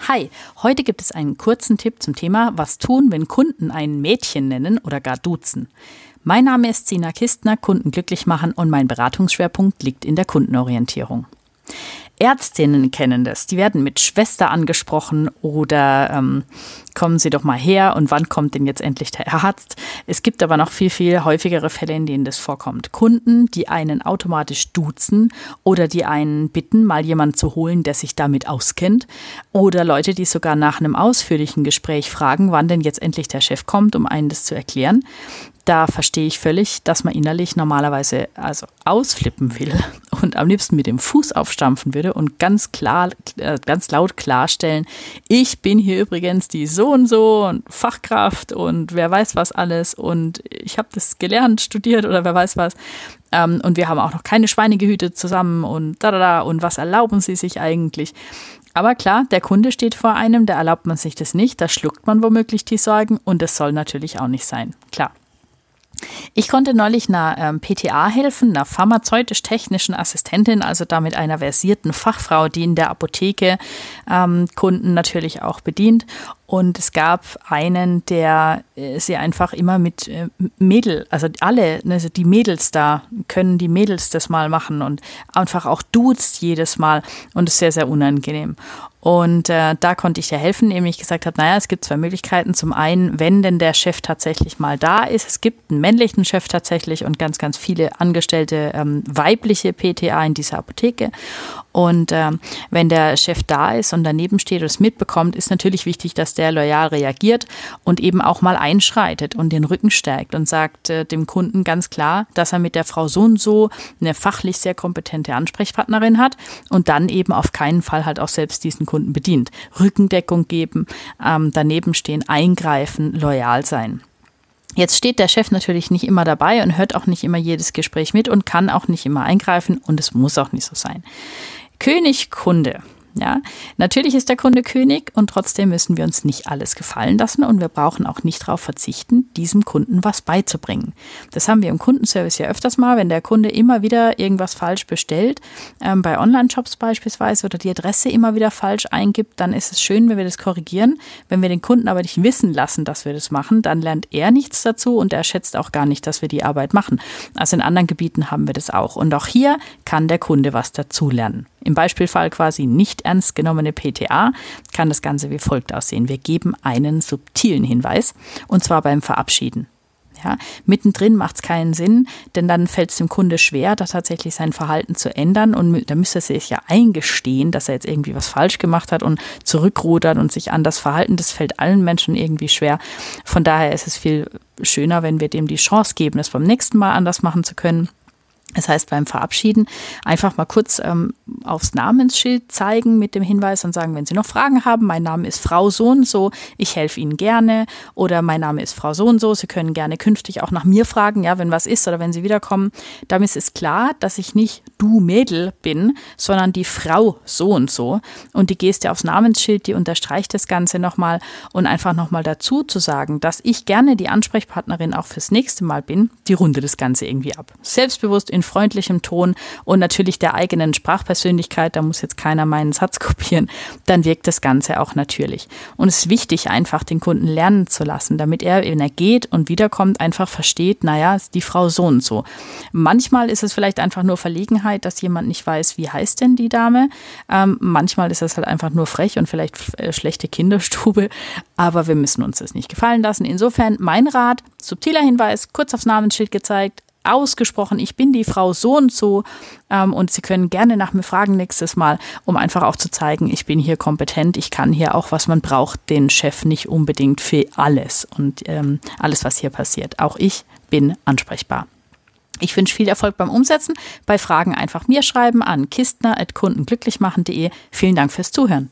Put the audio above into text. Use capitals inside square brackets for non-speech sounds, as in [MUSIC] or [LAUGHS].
Hi, heute gibt es einen kurzen Tipp zum Thema, was tun, wenn Kunden ein Mädchen nennen oder gar duzen. Mein Name ist Sina Kistner, Kunden glücklich machen und mein Beratungsschwerpunkt liegt in der Kundenorientierung. Ärztinnen kennen das. Die werden mit Schwester angesprochen oder ähm, kommen Sie doch mal her und wann kommt denn jetzt endlich der Arzt? Es gibt aber noch viel, viel häufigere Fälle, in denen das vorkommt. Kunden, die einen automatisch duzen oder die einen bitten, mal jemanden zu holen, der sich damit auskennt. Oder Leute, die sogar nach einem ausführlichen Gespräch fragen, wann denn jetzt endlich der Chef kommt, um einen das zu erklären da verstehe ich völlig, dass man innerlich normalerweise also ausflippen will [LAUGHS] und am liebsten mit dem Fuß aufstampfen würde und ganz klar, äh, ganz laut klarstellen, ich bin hier übrigens die so und so und Fachkraft und wer weiß was alles und ich habe das gelernt, studiert oder wer weiß was. Ähm, und wir haben auch noch keine Schweine gehütet zusammen und da da da und was erlauben sie sich eigentlich? Aber klar, der Kunde steht vor einem, da erlaubt man sich das nicht, da schluckt man womöglich die Sorgen und das soll natürlich auch nicht sein. Klar. Ich konnte neulich einer ähm, PTA helfen, einer pharmazeutisch-technischen Assistentin, also damit einer versierten Fachfrau, die in der Apotheke ähm, Kunden natürlich auch bedient. Und es gab einen, der äh, sie einfach immer mit äh, Mädel, also alle, also die Mädels da, können die Mädels das mal machen und einfach auch duzt jedes Mal und ist sehr, sehr unangenehm. Und äh, da konnte ich dir helfen, indem ich gesagt habe, naja, es gibt zwei Möglichkeiten. Zum einen, wenn denn der Chef tatsächlich mal da ist, es gibt einen männlichen Chef tatsächlich und ganz, ganz viele angestellte ähm, weibliche PTA in dieser Apotheke. Und ähm, wenn der Chef da ist und daneben steht und es mitbekommt, ist natürlich wichtig, dass der loyal reagiert und eben auch mal einschreitet und den Rücken stärkt und sagt äh, dem Kunden ganz klar, dass er mit der Frau so und so eine fachlich sehr kompetente Ansprechpartnerin hat und dann eben auf keinen Fall halt auch selbst diesen Kunden bedient. Rückendeckung geben, ähm, daneben stehen, eingreifen, loyal sein. Jetzt steht der Chef natürlich nicht immer dabei und hört auch nicht immer jedes Gespräch mit und kann auch nicht immer eingreifen und es muss auch nicht so sein. König Kunde. Ja, natürlich ist der Kunde König und trotzdem müssen wir uns nicht alles gefallen lassen und wir brauchen auch nicht darauf verzichten, diesem Kunden was beizubringen. Das haben wir im Kundenservice ja öfters mal, wenn der Kunde immer wieder irgendwas falsch bestellt, ähm, bei Online-Shops beispielsweise oder die Adresse immer wieder falsch eingibt, dann ist es schön, wenn wir das korrigieren. Wenn wir den Kunden aber nicht wissen lassen, dass wir das machen, dann lernt er nichts dazu und er schätzt auch gar nicht, dass wir die Arbeit machen. Also in anderen Gebieten haben wir das auch. Und auch hier kann der Kunde was dazulernen. Im Beispielfall quasi nicht ernst genommene PTA kann das Ganze wie folgt aussehen. Wir geben einen subtilen Hinweis und zwar beim Verabschieden. Ja, mittendrin macht es keinen Sinn, denn dann fällt es dem Kunde schwer, da tatsächlich sein Verhalten zu ändern und da müsste er sich ja eingestehen, dass er jetzt irgendwie was falsch gemacht hat und zurückrudern und sich anders verhalten. Das fällt allen Menschen irgendwie schwer. Von daher ist es viel schöner, wenn wir dem die Chance geben, es beim nächsten Mal anders machen zu können das heißt, beim Verabschieden einfach mal kurz ähm, aufs Namensschild zeigen mit dem Hinweis und sagen, wenn Sie noch Fragen haben, mein Name ist Frau so und so, ich helfe Ihnen gerne oder mein Name ist Frau so und so, Sie können gerne künftig auch nach mir fragen, ja, wenn was ist oder wenn Sie wiederkommen. Damit ist klar, dass ich nicht du Mädel bin, sondern die Frau so und so. Und die Geste aufs Namensschild, die unterstreicht das Ganze nochmal und einfach nochmal dazu zu sagen, dass ich gerne die Ansprechpartnerin auch fürs nächste Mal bin, die runde das Ganze irgendwie ab. Selbstbewusst in freundlichem Ton und natürlich der eigenen Sprachpersönlichkeit, da muss jetzt keiner meinen Satz [LAUGHS] kopieren, dann wirkt das Ganze auch natürlich. Und es ist wichtig, einfach den Kunden lernen zu lassen, damit er, wenn er geht und wiederkommt, einfach versteht, naja, die Frau so und so. Manchmal ist es vielleicht einfach nur Verlegenheit, dass jemand nicht weiß, wie heißt denn die Dame. Ähm, manchmal ist es halt einfach nur frech und vielleicht äh, schlechte Kinderstube, aber wir müssen uns das nicht gefallen lassen. Insofern mein Rat, subtiler Hinweis, kurz aufs Namensschild gezeigt, ausgesprochen, ich bin die Frau so und so ähm, und Sie können gerne nach mir fragen nächstes Mal, um einfach auch zu zeigen, ich bin hier kompetent, ich kann hier auch, was man braucht, den Chef nicht unbedingt für alles und ähm, alles, was hier passiert. Auch ich bin ansprechbar. Ich wünsche viel Erfolg beim Umsetzen. Bei Fragen einfach mir schreiben an kistner.kundenglücklichmachen.de. Vielen Dank fürs Zuhören.